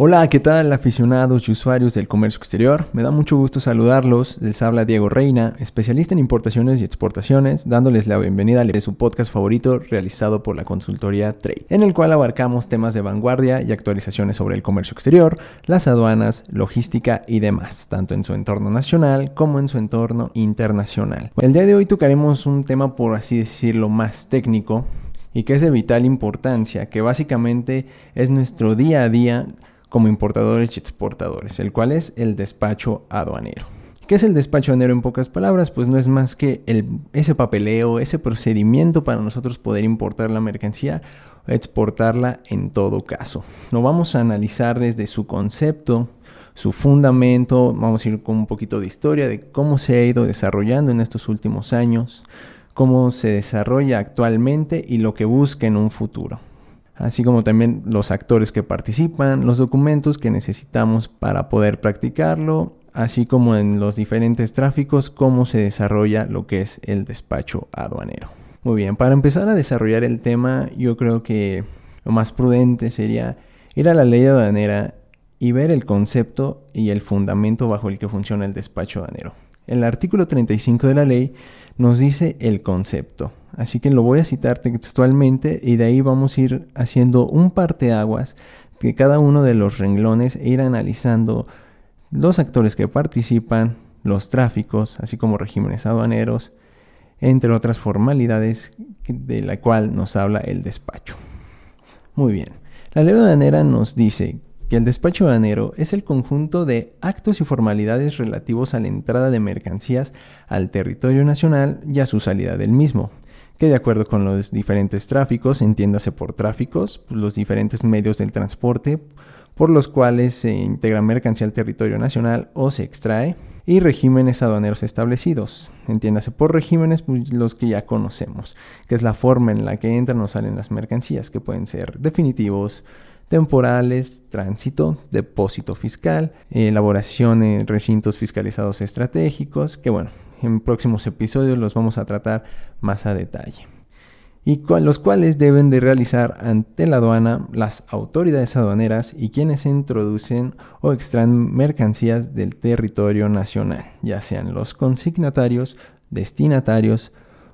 Hola, ¿qué tal aficionados y usuarios del comercio exterior? Me da mucho gusto saludarlos. Les habla Diego Reina, especialista en importaciones y exportaciones, dándoles la bienvenida a su podcast favorito realizado por la consultoría Trade, en el cual abarcamos temas de vanguardia y actualizaciones sobre el comercio exterior, las aduanas, logística y demás, tanto en su entorno nacional como en su entorno internacional. El día de hoy tocaremos un tema, por así decirlo, más técnico y que es de vital importancia, que básicamente es nuestro día a día como importadores y exportadores, el cual es el despacho aduanero. ¿Qué es el despacho aduanero en pocas palabras? Pues no es más que ese papeleo, ese procedimiento para nosotros poder importar la mercancía exportarla en todo caso. Lo vamos a analizar desde su concepto, su fundamento, vamos a ir con un poquito de historia de cómo se ha ido desarrollando en estos últimos años, cómo se desarrolla actualmente y lo que busca en un futuro así como también los actores que participan, los documentos que necesitamos para poder practicarlo, así como en los diferentes tráficos, cómo se desarrolla lo que es el despacho aduanero. Muy bien, para empezar a desarrollar el tema, yo creo que lo más prudente sería ir a la ley aduanera y ver el concepto y el fundamento bajo el que funciona el despacho aduanero. El artículo 35 de la ley nos dice el concepto. Así que lo voy a citar textualmente y de ahí vamos a ir haciendo un parteaguas de cada uno de los renglones e ir analizando los actores que participan, los tráficos, así como regímenes aduaneros, entre otras formalidades de la cual nos habla el despacho. Muy bien, la ley aduanera nos dice que el despacho aduanero es el conjunto de actos y formalidades relativos a la entrada de mercancías al territorio nacional y a su salida del mismo, que de acuerdo con los diferentes tráficos, entiéndase por tráficos, los diferentes medios del transporte por los cuales se integra mercancía al territorio nacional o se extrae, y regímenes aduaneros establecidos. Entiéndase por regímenes pues, los que ya conocemos, que es la forma en la que entran o salen las mercancías, que pueden ser definitivos, temporales, tránsito, depósito fiscal, elaboración en recintos fiscalizados estratégicos, que bueno, en próximos episodios los vamos a tratar más a detalle. Y los cuales deben de realizar ante la aduana las autoridades aduaneras y quienes introducen o extraen mercancías del territorio nacional, ya sean los consignatarios, destinatarios,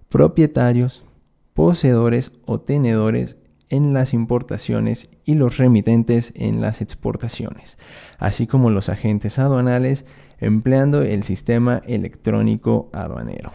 propietarios, poseedores o tenedores en las importaciones y los remitentes en las exportaciones, así como los agentes aduanales empleando el sistema electrónico aduanero.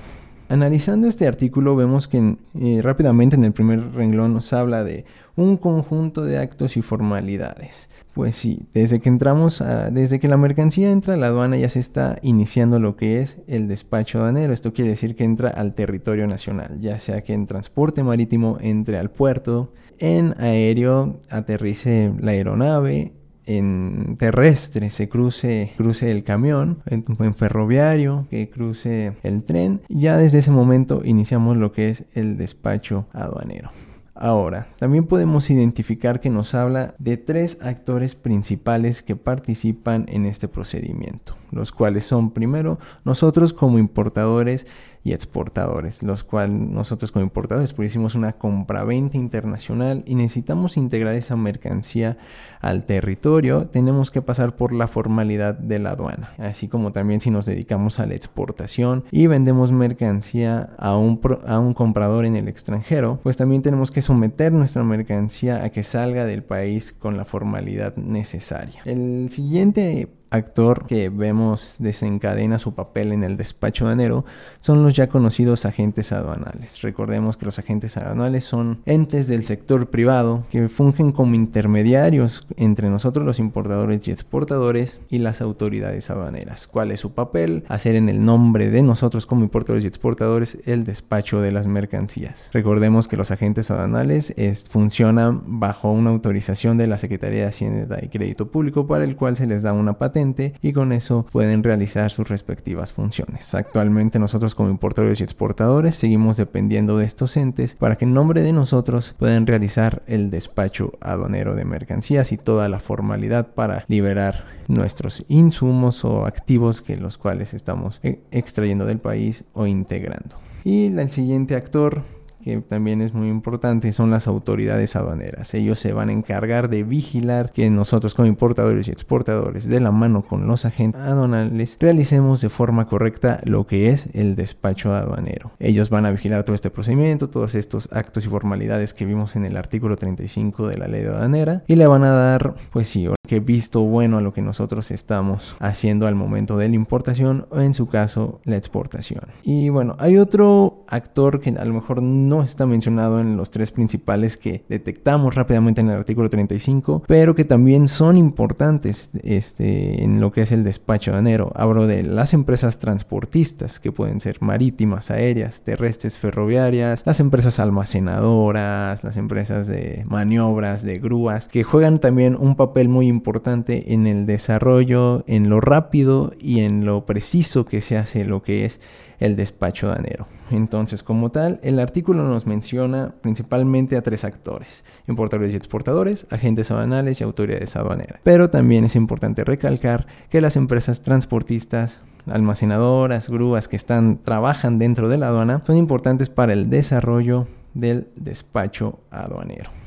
Analizando este artículo vemos que eh, rápidamente en el primer renglón nos habla de un conjunto de actos y formalidades. Pues sí, desde que entramos, desde que la mercancía entra a la aduana ya se está iniciando lo que es el despacho aduanero. Esto quiere decir que entra al territorio nacional, ya sea que en transporte marítimo entre al puerto, en aéreo aterrice la aeronave, en terrestre se cruce, el camión, en, en, ferroviario que cruce el tren. Ya desde ese momento iniciamos lo que es el despacho aduanero. Ahora, también podemos identificar que nos habla de tres actores principales que participan en este procedimiento, los cuales son primero nosotros como importadores y exportadores, los cuales nosotros como importadores pues hicimos una compraventa internacional y necesitamos integrar esa mercancía al territorio, tenemos que pasar por la formalidad de la aduana, así como también si nos dedicamos a la exportación y vendemos mercancía a un, a un comprador en el extranjero, pues también tenemos que someter nuestra mercancía a que salga del país con la formalidad necesaria. El siguiente actor que vemos desencadena su papel en el despacho aduanero son los ya conocidos agentes aduanales. Recordemos que los agentes aduanales son entes del sector privado que fungen como intermediarios entre nosotros los importadores y exportadores y las autoridades aduaneras. ¿Cuál es su papel? Hacer en el nombre de nosotros como importadores y exportadores el despacho de las mercancías. Recordemos que los agentes aduanales funcionan bajo una autorización de la Secretaría de Hacienda y Crédito Público para el cual se les da una patente y con eso pueden realizar sus respectivas funciones. Actualmente nosotros como importadores y exportadores seguimos dependiendo de estos entes para que en nombre de nosotros puedan realizar el despacho aduanero de mercancías y toda la formalidad para liberar nuestros insumos o activos que los cuales estamos e-, extrayendo del país o integrando. Y el siguiente actor que también es muy importante, son las autoridades aduaneras. Ellos se van a encargar de vigilar que nosotros como importadores y exportadores, de la mano con los agentes aduanales, realicemos de forma correcta lo que es el despacho aduanero. Ellos van a vigilar todo este procedimiento, todos estos actos y formalidades que vimos en el artículo 35 de la ley aduanera y le van a dar, pues sí, que visto bueno a lo que nosotros estamos haciendo al momento de la importación o en su caso la exportación. Y bueno, hay otro actor que a lo mejor no está mencionado en los tres principales que detectamos rápidamente en el artículo 35, pero que también son importantes este, en lo que es el despacho aduanero. Hablo de las empresas transportistas que pueden ser marítimas, aéreas, terrestres, ferroviarias, las empresas almacenadoras, las empresas de maniobras, de grúas, que juegan también un papel muy importante en el desarrollo, en lo rápido y en lo preciso que se hace lo que es el despacho danero. Entonces, como tal, el artículo nos menciona principalmente a tres actores, importadores y exportadores, agentes aduanales y autoridades aduaneras. Pero también es importante recalcar que las empresas transportistas, almacenadoras, grúas que están trabajan dentro de la aduana son importantes para el desarrollo del despacho aduanero.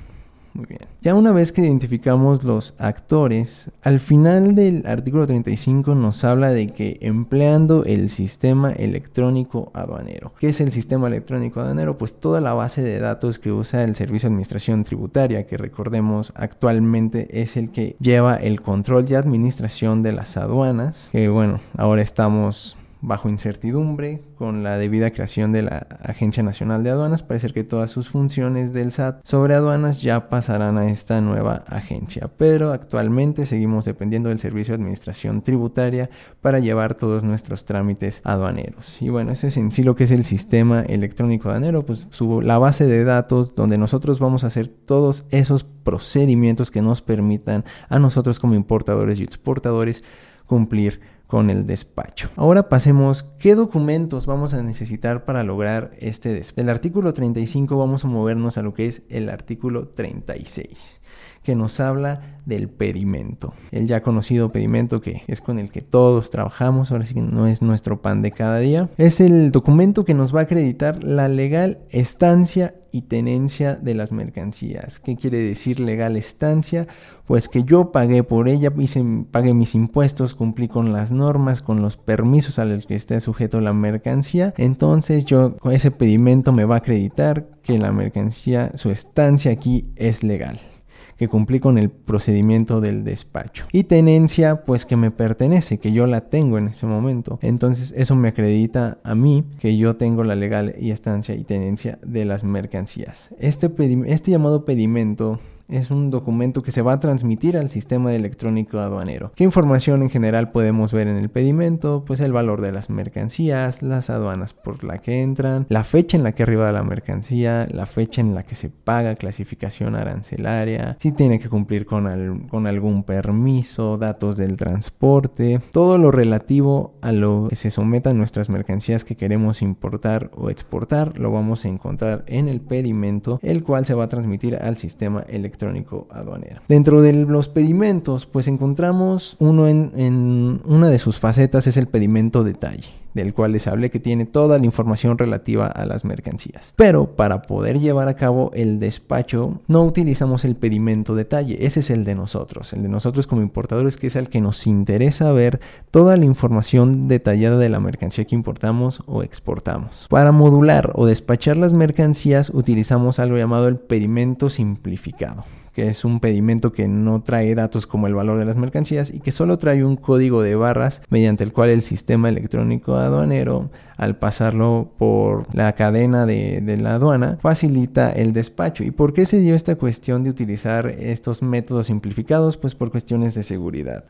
Muy bien. Ya una vez que identificamos los actores, al final del artículo 35 nos habla de que empleando el sistema electrónico aduanero. ¿Qué es el sistema electrónico aduanero? Pues toda la base de datos que usa el Servicio de Administración Tributaria, que recordemos actualmente es el que lleva el control y administración de las aduanas. Que bueno, ahora estamos bajo incertidumbre con la debida creación de la Agencia Nacional de Aduanas. Parece que todas sus funciones del SAT sobre aduanas ya pasarán a esta nueva agencia, pero actualmente seguimos dependiendo del Servicio de Administración Tributaria para llevar todos nuestros trámites aduaneros. Y bueno, ese es en sí lo que es el sistema electrónico aduanero, pues la base de datos donde nosotros vamos a hacer todos esos procedimientos que nos permitan a nosotros como importadores y exportadores cumplir con el despacho. Ahora pasemos, ¿qué documentos vamos a necesitar para lograr este despacho? Del artículo 35 vamos a movernos a lo que es el artículo 36 que nos habla del pedimento. El ya conocido pedimento que es con el que todos trabajamos, ahora sí que no es nuestro pan de cada día. Es el documento que nos va a acreditar la legal estancia y tenencia de las mercancías. ¿Qué quiere decir legal estancia? Pues que yo pagué por ella, hice, pagué mis impuestos, cumplí con las normas, con los permisos a los que esté sujeto la mercancía. Entonces yo con ese pedimento me va a acreditar que la mercancía, su estancia aquí es legal que cumplí con el procedimiento del despacho. Y tenencia, pues que me pertenece, que yo la tengo en ese momento. Entonces eso me acredita a mí que yo tengo la legal y estancia y tenencia de las mercancías. Este, este llamado pedimento es un documento que se va a transmitir al sistema electrónico aduanero. ¿Qué información en general podemos ver en el pedimento? Pues el valor de las mercancías, las aduanas por la que entran, la fecha en la que arriba la mercancía, la fecha en la que se paga clasificación arancelaria, si tiene que cumplir con, con algún permiso, datos del transporte, todo lo relativo a lo que se sometan nuestras mercancías que queremos importar o exportar, lo vamos a encontrar en el pedimento, el cual se va a transmitir al sistema electrónico electrónico aduanero. Dentro de los pedimentos, pues encontramos uno en, en una de sus facetas es el pedimento detalle del cual les hablé que tiene toda la información relativa a las mercancías. Pero para poder llevar a cabo el despacho no utilizamos el pedimento detalle, ese es el de nosotros, el de nosotros como importadores que es el que nos interesa ver toda la información detallada de la mercancía que importamos o exportamos. Para modular o despachar las mercancías utilizamos algo llamado el pedimento simplificado que es un pedimento que no trae datos como el valor de las mercancías y que solo trae un código de barras mediante el cual el sistema electrónico aduanero al pasarlo por la cadena de, la aduana, facilita el despacho. ¿Y por qué se dio esta cuestión de utilizar estos métodos simplificados? Pues por cuestiones de seguridad.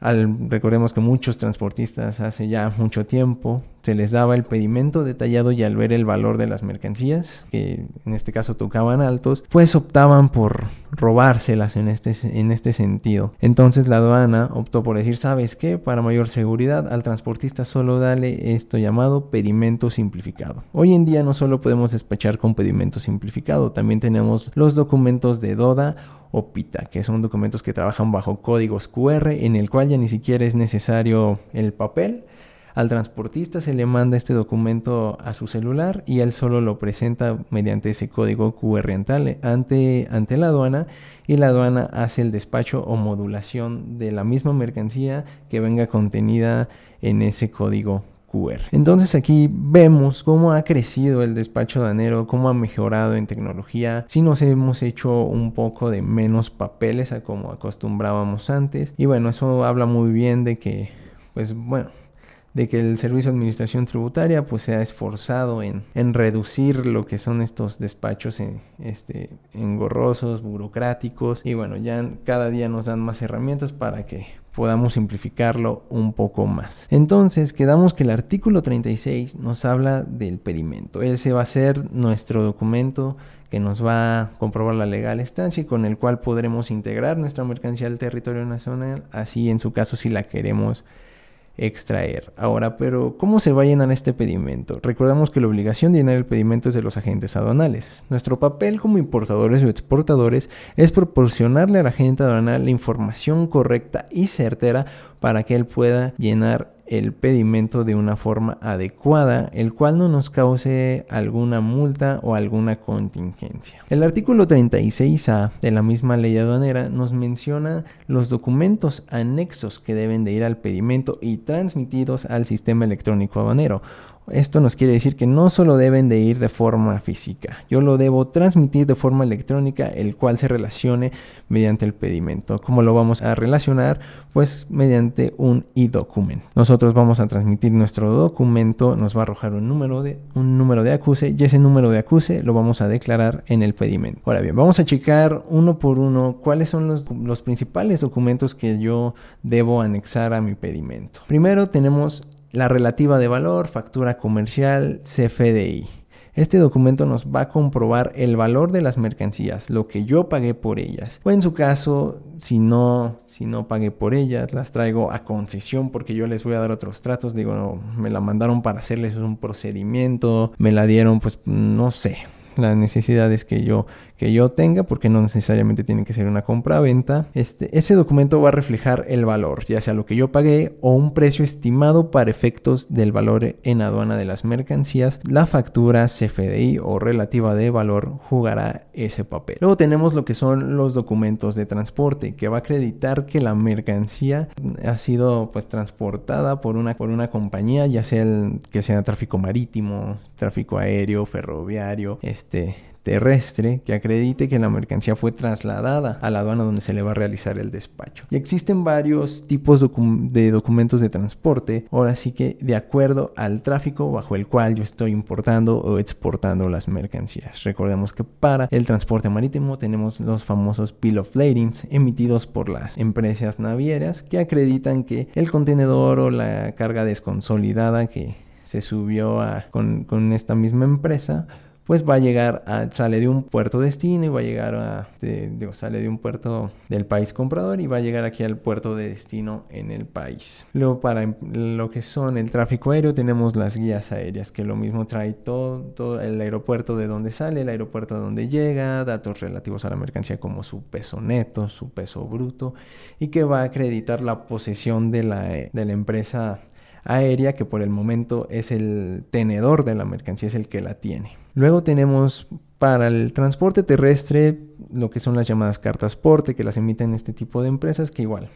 Recordemos que muchos transportistas hace ya mucho tiempo se les daba el pedimento detallado y al ver el valor de las mercancías, que en este caso tocaban altos, pues optaban por en este, en este sentido. Entonces la aduana optó por decir, ¿sabes qué? Para mayor seguridad al transportista solo dale esto llamado pedimento simplificado. Hoy en día no solo podemos despachar con pedimento simplificado, también tenemos los documentos de DODA o PITA, que son documentos que trabajan bajo códigos QR en el cual ya ni siquiera es necesario el papel, al transportista se le manda este documento a su celular y él solo lo presenta mediante ese código QR ante, ante la aduana y la aduana hace el despacho o modulación de la misma mercancía que venga contenida en ese código QR. Entonces aquí vemos cómo ha crecido el despacho aduanero, cómo ha mejorado en tecnología, si nos hemos hecho un poco de menos papeles a como acostumbrábamos antes y bueno, eso habla muy bien de que pues bueno, de que el Servicio de Administración Tributaria pues se ha esforzado en, reducir lo que son estos despachos en, este, engorrosos, burocráticos y bueno, ya cada día nos dan más herramientas para que podamos simplificarlo un poco más. Entonces, quedamos que el artículo 36 nos habla del pedimento. Ese va a ser nuestro documento que nos va a comprobar la legal estancia y con el cual podremos integrar nuestra mercancía al territorio nacional, así en su caso si la queremos extraer. Ahora, pero ¿cómo se va a llenar este pedimento? Recordamos que la obligación de llenar el pedimento es de los agentes aduanales. Nuestro papel como importadores o exportadores es proporcionarle al agente aduanal la información correcta y certera para que él pueda llenar el pedimento de una forma adecuada, el cual no nos cause alguna multa o alguna contingencia. El artículo 36A de la misma ley aduanera nos menciona los documentos anexos que deben de ir al pedimento y transmitidos al sistema electrónico aduanero. Esto nos quiere decir que no solo deben de ir de forma física, yo lo debo transmitir de forma electrónica, el cual se relacione mediante el pedimento. ¿Cómo lo vamos a relacionar? Pues mediante un e-document. Nosotros vamos a transmitir nuestro documento, nos va a arrojar un número de un número de acuse y ese número de acuse lo vamos a declarar en el pedimento. Ahora bien, vamos a checar uno por uno cuáles son los, los principales documentos que yo debo anexar a mi pedimento. Primero tenemos la relativa de valor, factura comercial, CFDI. Este documento nos va a comprobar el valor de las mercancías, lo que yo pagué por ellas. O en su caso, si no, si no pagué por ellas, las traigo a concesión porque yo les voy a dar otros tratos. Digo, me la mandaron para hacerles un procedimiento, me la dieron, pues no sé, las necesidades que yo, que yo tenga, porque no necesariamente tiene que ser una compra-venta. Este, ese documento va a reflejar el valor, ya sea lo que yo pagué o un precio estimado para efectos del valor en aduana de las mercancías. La factura CFDI o relativa de valor jugará ese papel. Luego tenemos lo que son los documentos de transporte, que va a acreditar que la mercancía ha sido pues transportada por una, por una compañía, ya sea el, que sea tráfico marítimo, tráfico aéreo, ferroviario, este, terrestre que acredite que la mercancía fue trasladada a la aduana donde se le va a realizar el despacho. Y existen varios tipos de documentos de transporte, ahora sí que de acuerdo al tráfico bajo el cual yo estoy importando o exportando las mercancías. Recordemos que para el transporte marítimo tenemos los famosos Bill of Ladings emitidos por las empresas navieras que acreditan que el contenedor o la carga desconsolidada que se subió con, con esta misma empresa pues va a llegar a, sale de un puerto destino y va a llegar a, digo, sale de un puerto del país comprador y va a llegar aquí al puerto de destino en el país. Luego para lo que son el tráfico aéreo tenemos las guías aéreas que lo mismo trae todo, todo el aeropuerto de donde sale, el aeropuerto de donde llega, datos relativos a la mercancía como su peso neto, su peso bruto y que va a acreditar la posesión de la, de la empresa aérea que por el momento es el tenedor de la mercancía, es el que la tiene. Luego tenemos para el transporte terrestre lo que son las llamadas cartas porte que las emiten este tipo de empresas que igual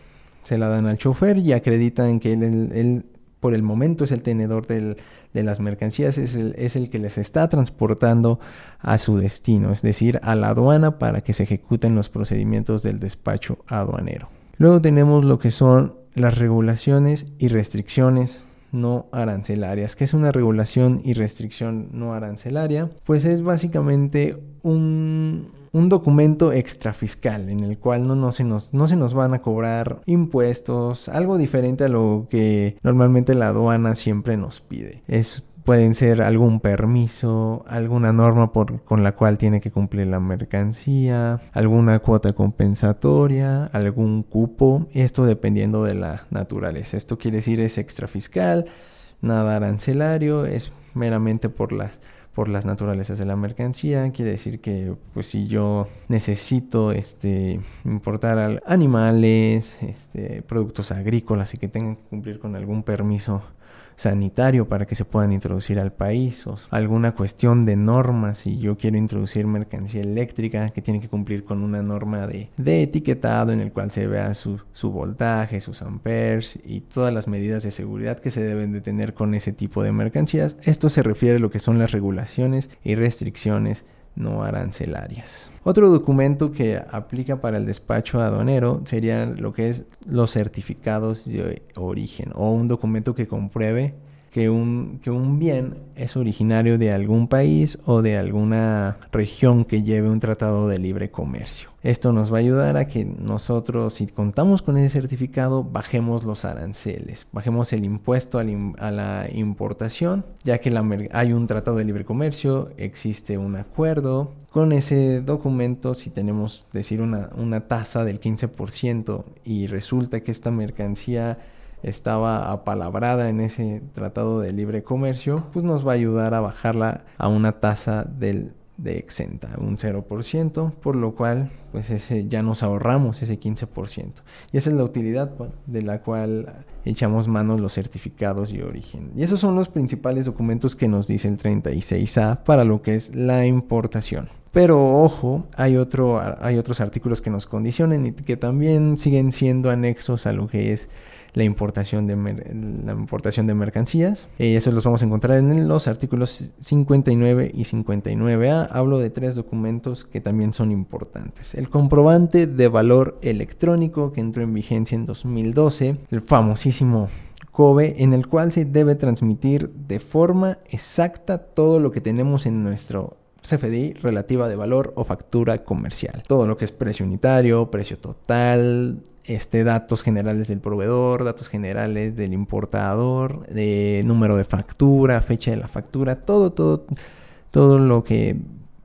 se la dan al chofer y acreditan que él, por el momento es el tenedor de las mercancías, es el, es el que les está transportando a su destino, es decir, a la aduana para que se ejecuten los procedimientos del despacho aduanero. Luego tenemos lo que son las regulaciones y restricciones no arancelarias. ¿Qué es una regulación y restricción no arancelaria? Pues es básicamente un, un documento extrafiscal en el cual no, no, se nos, no se nos van a cobrar impuestos, algo diferente a lo que normalmente la aduana siempre nos pide. Es pueden ser algún permiso, alguna norma por, con la cual tiene que cumplir la mercancía, alguna cuota compensatoria, algún cupo, esto dependiendo de la naturaleza. Esto quiere decir es extrafiscal, nada arancelario, es meramente por las por las naturalezas de la mercancía, quiere decir que pues si yo necesito este importar animales, este productos agrícolas y que tengan que cumplir con algún permiso sanitario para que se puedan introducir al país o alguna cuestión de normas si yo quiero introducir mercancía eléctrica que tiene que cumplir con una norma de, etiquetado en el cual se vea su, su, voltaje, sus amperes y todas las medidas de seguridad que se deben de tener con ese tipo de mercancías. Esto se refiere a lo que son las regulaciones y restricciones no arancelarias. Otro documento que aplica para el despacho aduanero sería lo que es los certificados de origen o un documento que compruebe que un, que un bien es originario de algún país o de alguna región que lleve un tratado de libre comercio. Esto nos va a ayudar a que nosotros, si contamos con ese certificado, bajemos los aranceles, bajemos el impuesto a la importación, ya que hay un tratado de libre comercio, existe un acuerdo. Con ese documento, si tenemos, decir, una, una tasa del 15% y resulta que esta mercancía estaba apalabrada en ese tratado de libre comercio, pues nos va a ayudar a bajarla a una tasa del, de exenta, un 0%, por lo cual pues ese, ya nos ahorramos ese 15%. Y esa es la utilidad de la cual echamos mano los certificados de origen. Y esos son los principales documentos que nos dice el 36A para lo que es la importación. Pero ojo, hay, otro, hay otros artículos que nos condicionan y que también siguen siendo anexos a lo que es la importación de, la importación de mercancías. Y eso los vamos a encontrar en los artículos 59 y 59A. Hablo de tres documentos que también son importantes. El comprobante de valor electrónico que entró en vigencia en 2012, el famosísimo COBE, en el cual se debe transmitir de forma exacta todo lo que tenemos en nuestro CFDI relativa de valor o factura comercial. Todo lo que es precio unitario, precio total, este, datos generales del proveedor, datos generales del importador, de número de factura, fecha de la factura, todo, todo, todo lo que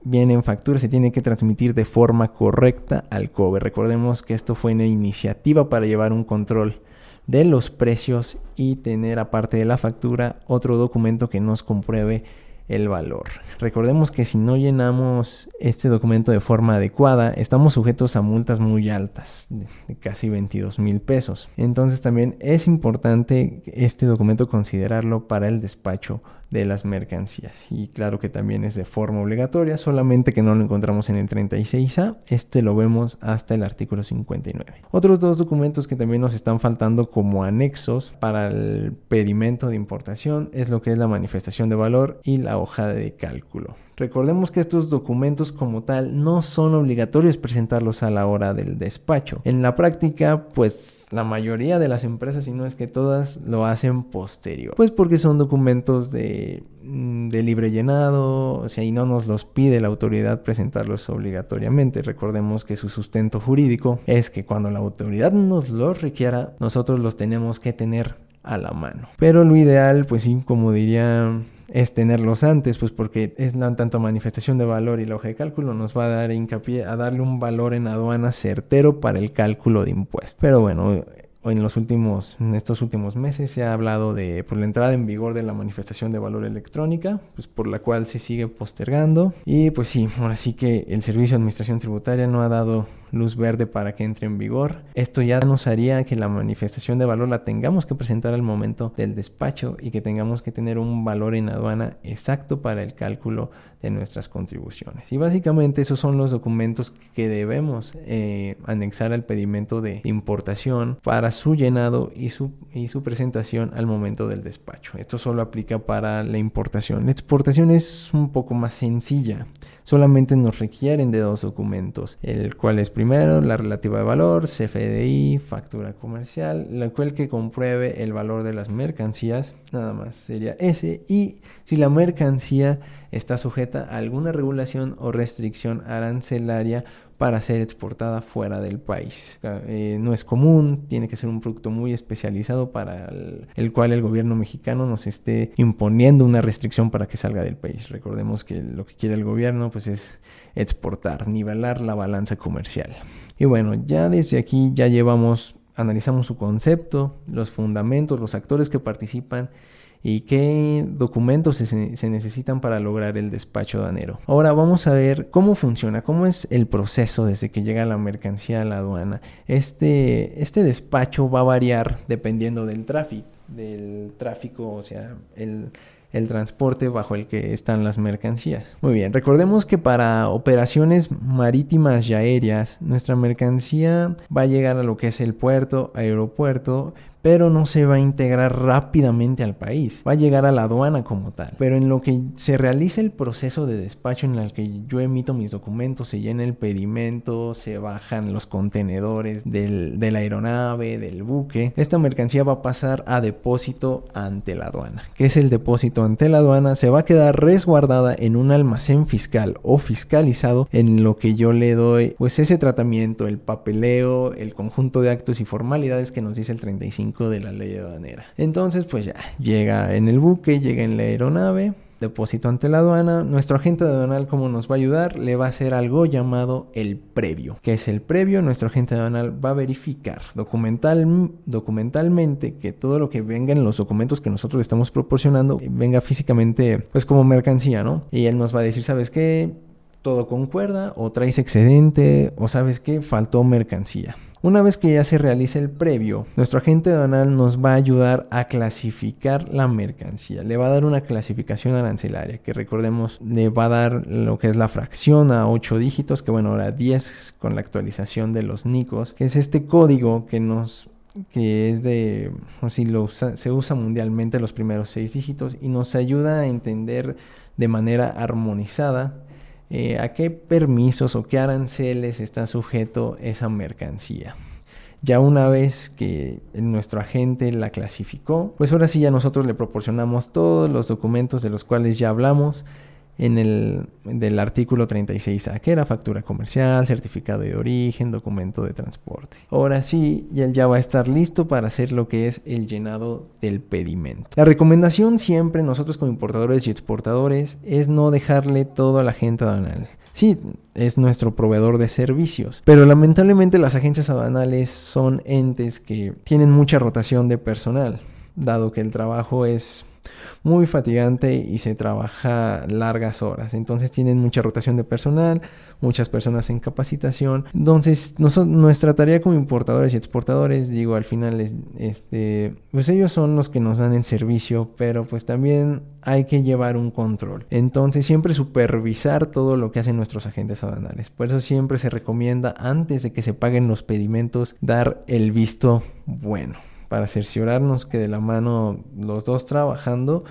viene en factura se tiene que transmitir de forma correcta al COBE. Recordemos que esto fue una iniciativa para llevar un control de los precios y tener aparte de la factura otro documento que nos compruebe el valor. Recordemos que si no llenamos este documento de forma adecuada, estamos sujetos a multas muy altas, de casi 22 mil pesos. Entonces también es importante este documento considerarlo para el despacho de las mercancías. Y claro que también es de forma obligatoria, solamente que no lo encontramos en el 36A, este lo vemos hasta el artículo 59. Otros dos documentos que también nos están faltando como anexos para el pedimento de importación es lo que es la manifestación de valor y la hoja de cálculo. Recordemos que estos documentos como tal no son obligatorios presentarlos a la hora del despacho. En la práctica, pues la mayoría de las empresas, si no es que todas, lo hacen posterior. Pues porque son documentos de, mm, de libre llenado, o sea, y no nos los pide la autoridad presentarlos obligatoriamente. Recordemos que su sustento jurídico es que cuando la autoridad nos los requiera, nosotros los tenemos que tener a la mano. Pero lo ideal, pues sí, como diría es tenerlos antes, pues porque es la tanto manifestación de valor y la hoja de cálculo nos va a dar hincapié a darle un valor en aduana certero para el cálculo de impuestos. Pero bueno, en los últimos, en estos últimos meses se ha hablado de por la entrada en vigor de la manifestación de valor electrónica, pues por la cual se sigue postergando. Y pues sí, ahora sí que el Servicio de Administración Tributaria no ha dado luz verde para que entre en vigor. Esto ya nos haría que la manifestación de valor la tengamos que presentar al momento del despacho y que tengamos que tener un valor en aduana exacto para el cálculo de nuestras contribuciones. Y básicamente esos son los documentos que debemos eh, anexar al pedimento de importación para su llenado y su, y su presentación al momento del despacho. Esto solo aplica para la importación. La exportación es un poco más sencilla. Solamente nos requieren de dos documentos, el cual es Primero, la relativa de valor, CFDI, factura comercial, la cual que compruebe el valor de las mercancías, nada más sería ese. Y si la mercancía está sujeta a alguna regulación o restricción arancelaria para ser exportada fuera del país. Eh, no es común, tiene que ser un producto muy especializado para el, el, cual el gobierno mexicano nos esté imponiendo una restricción para que salga del país. Recordemos que lo que quiere el gobierno pues es exportar, nivelar la balanza comercial. Y bueno, ya desde aquí ya llevamos, analizamos su concepto, los fundamentos, los actores que participan y qué documentos se, necesitan para lograr el despacho aduanero. Ahora vamos a ver cómo funciona, cómo es el proceso desde que llega la mercancía a la aduana. Este, este despacho va a variar dependiendo del tráfico, del tráfico, o sea, el el transporte bajo el que están las mercancías. Muy bien, recordemos que para operaciones marítimas y aéreas, nuestra mercancía va a llegar a lo que es el puerto, aeropuerto, pero no se va a integrar rápidamente al país, va a llegar a la aduana como tal. Pero en lo que se realiza el proceso de despacho en el que yo emito mis documentos, se llena el pedimento, se bajan los contenedores de la aeronave, del buque, esta mercancía va a pasar a depósito ante la aduana. ¿Qué es el depósito ante la aduana? Se va a quedar resguardada en un almacén fiscal o fiscalizado en lo que yo le doy pues ese tratamiento, el papeleo, el conjunto de actos y formalidades que nos dice el 35 de la ley aduanera. Entonces, pues ya, llega en el buque, llega en la aeronave, depósito ante la aduana. Nuestro agente aduanal, como nos va a ayudar, le va a hacer algo llamado el previo. ¿Qué es el previo? Nuestro agente aduanal va a verificar documental, documentalmente que todo lo que venga en los documentos que nosotros le estamos proporcionando venga físicamente, pues como mercancía, ¿no? Y él nos va a decir, ¿sabes qué? Todo concuerda, o traes excedente, o sabes qué, faltó mercancía. Una vez que ya se realice el previo, nuestro agente aduanal nos va a ayudar a clasificar la mercancía. Le va a dar una clasificación arancelaria que recordemos le va a dar lo que es la fracción a 8 dígitos, que bueno, ahora 10 con la actualización de los NICOS, que es este código que nos que es de, si se usa mundialmente los primeros 6 dígitos y nos ayuda a entender de manera armonizada eh, a qué permisos o qué aranceles está sujeto esa mercancía. Ya una vez que nuestro agente la clasificó, pues ahora sí ya nosotros le proporcionamos todos los documentos de los cuales ya hablamos en el del artículo 36A, que era factura comercial, certificado de origen, documento de transporte. Ahora sí, ya, ya va a estar listo para hacer lo que es el llenado del pedimento. La recomendación siempre nosotros como importadores y exportadores es no dejarle todo a la gente aduanal. Sí, es nuestro proveedor de servicios, pero lamentablemente las agencias aduanales son entes que tienen mucha rotación de personal, dado que el trabajo es muy fatigante y se trabaja largas horas. Entonces tienen mucha rotación de personal, muchas personas en capacitación. Entonces nuestra tarea como importadores y exportadores, digo, al final es, este, pues ellos son los que nos dan el servicio, pero pues también hay que llevar un control. Entonces siempre supervisar todo lo que hacen nuestros agentes aduanales. Por eso siempre se recomienda antes de que se paguen los pedimentos dar el visto bueno para cerciorarnos que de la mano los dos trabajando,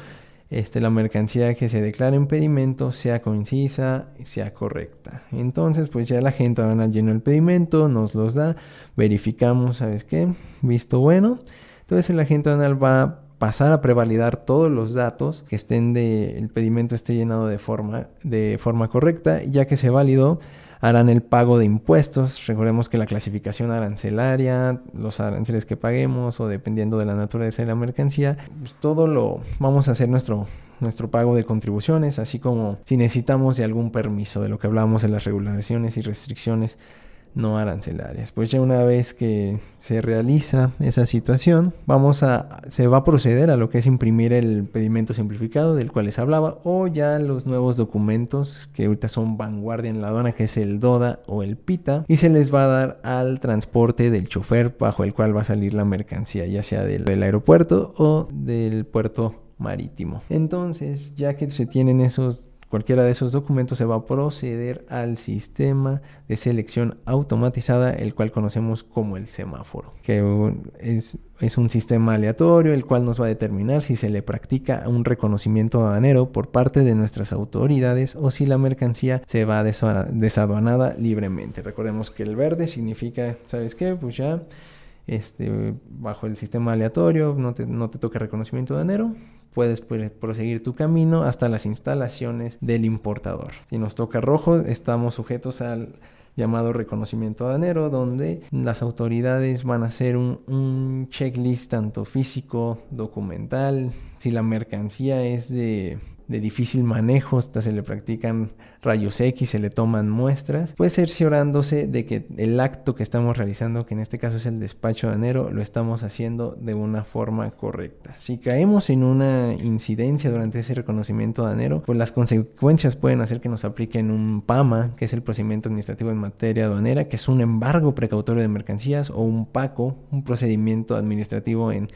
este, la mercancía que se declara en pedimento sea concisa, sea correcta. Entonces, pues ya la gente van a llenar el pedimento, nos los da, verificamos, ¿sabes qué? Visto bueno. Entonces el agente aduanal va a pasar a prevalidar todos los datos que estén de el pedimento esté llenado de forma de forma correcta, ya que se validó harán el pago de impuestos. Recordemos que la clasificación arancelaria, los aranceles que paguemos o dependiendo de la naturaleza de la mercancía, pues todo lo vamos a hacer nuestro nuestro pago de contribuciones, así como si necesitamos de algún permiso de lo que hablábamos en las regulaciones y restricciones no arancelarias. Pues ya una vez que se realiza esa situación, vamos a se va a proceder a lo que es imprimir el pedimento simplificado del cual les hablaba o ya los nuevos documentos que ahorita son vanguardia en la aduana que es el DODA o el PITA y se les va a dar al transporte del chofer bajo el cual va a salir la mercancía, ya sea del, del aeropuerto o del puerto marítimo. Entonces, ya que se tienen esos cualquiera de esos documentos se va a proceder al sistema de selección automatizada, el cual conocemos como el semáforo, que es, un sistema aleatorio, el cual nos va a determinar si se le practica un reconocimiento aduanero por parte de nuestras autoridades o si la mercancía se va desaduanada libremente. Recordemos que el verde significa, ¿sabes qué? Pues ya este, bajo el sistema aleatorio, no te, no te toca reconocimiento de enero, puedes proseguir tu camino hasta las instalaciones del importador. Si nos toca rojo, estamos sujetos al llamado reconocimiento aduanero, donde las autoridades van a hacer un, un checklist tanto físico, documental, si la mercancía es de de difícil manejo, hasta se le practican rayos X, se le toman muestras, pues cerciorándose de que el acto que estamos realizando, que en este caso es el despacho de anero, lo estamos haciendo de una forma correcta. Si caemos en una incidencia durante ese reconocimiento de anero, pues las consecuencias pueden hacer que nos apliquen un PAMA, que es el procedimiento administrativo en materia aduanera, que es un embargo precautorio de mercancías, o un PACO, un procedimiento administrativo en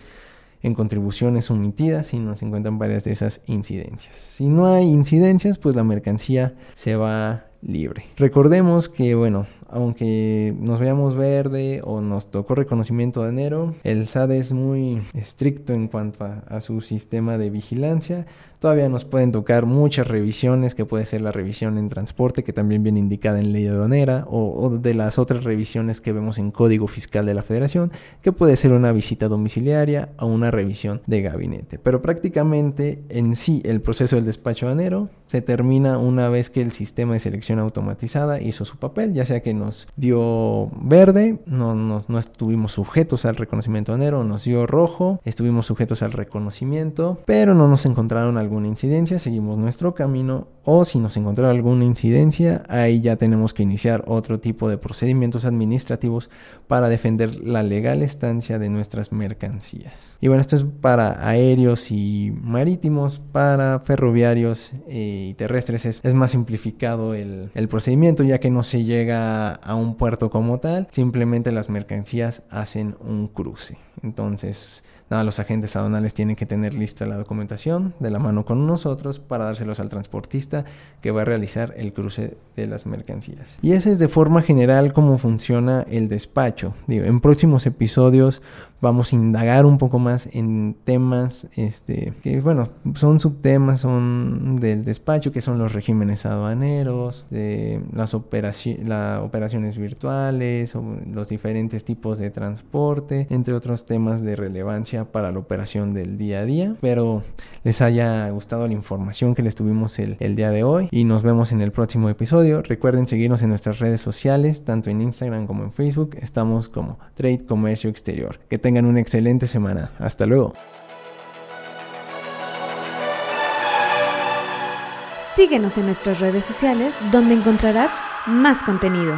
en contribuciones omitidas si no se encuentran varias de esas incidencias. Si no hay incidencias, pues la mercancía se va libre. Recordemos que, bueno, aunque nos veamos verde o nos tocó reconocimiento de enero, el SAD es muy estricto en cuanto a, su sistema de vigilancia. Todavía nos pueden tocar muchas revisiones, que puede ser la revisión en transporte, que también viene indicada en ley aduanera, o, o de las otras revisiones que vemos en Código Fiscal de la Federación, que puede ser una visita domiciliaria o una revisión de gabinete. Pero prácticamente en sí el proceso del despacho aduanero se termina una vez que el sistema de selección automatizada hizo su papel, ya sea que nos dio verde, no, no, estuvimos sujetos al reconocimiento aduanero, nos dio rojo, estuvimos sujetos al reconocimiento, pero no nos encontraron alguna incidencia, seguimos nuestro camino o si nos encontraron alguna incidencia, ahí ya tenemos que iniciar otro tipo de procedimientos administrativos para defender la legal estancia de nuestras mercancías. Y bueno, esto es para aéreos y marítimos, para ferroviarios eh, y terrestres es, es más simplificado el, el procedimiento ya que no se llega a un puerto como tal, simplemente las mercancías hacen un cruce. Entonces, Nada, los agentes aduanales tienen que tener lista la documentación de la mano con nosotros para dárselos al transportista que va a realizar el cruce de las mercancías. Y ese es de forma general cómo funciona el despacho. Digo, en próximos episodios vamos a indagar un poco más en temas este, que, bueno, son subtemas, son del despacho, que son los regímenes aduaneros, de las operaciones virtuales, o los diferentes tipos de transporte, entre otros temas de relevancia para la operación del día a día. Pero les haya gustado la información que les tuvimos el, el día de hoy y nos vemos en el próximo episodio. Recuerden seguirnos en nuestras redes sociales, tanto en Instagram como en Facebook. Estamos como Trade Comercio Exterior. Que tengan tengan una excelente semana. Hasta luego. Síguenos en nuestras redes sociales donde encontrarás más contenido.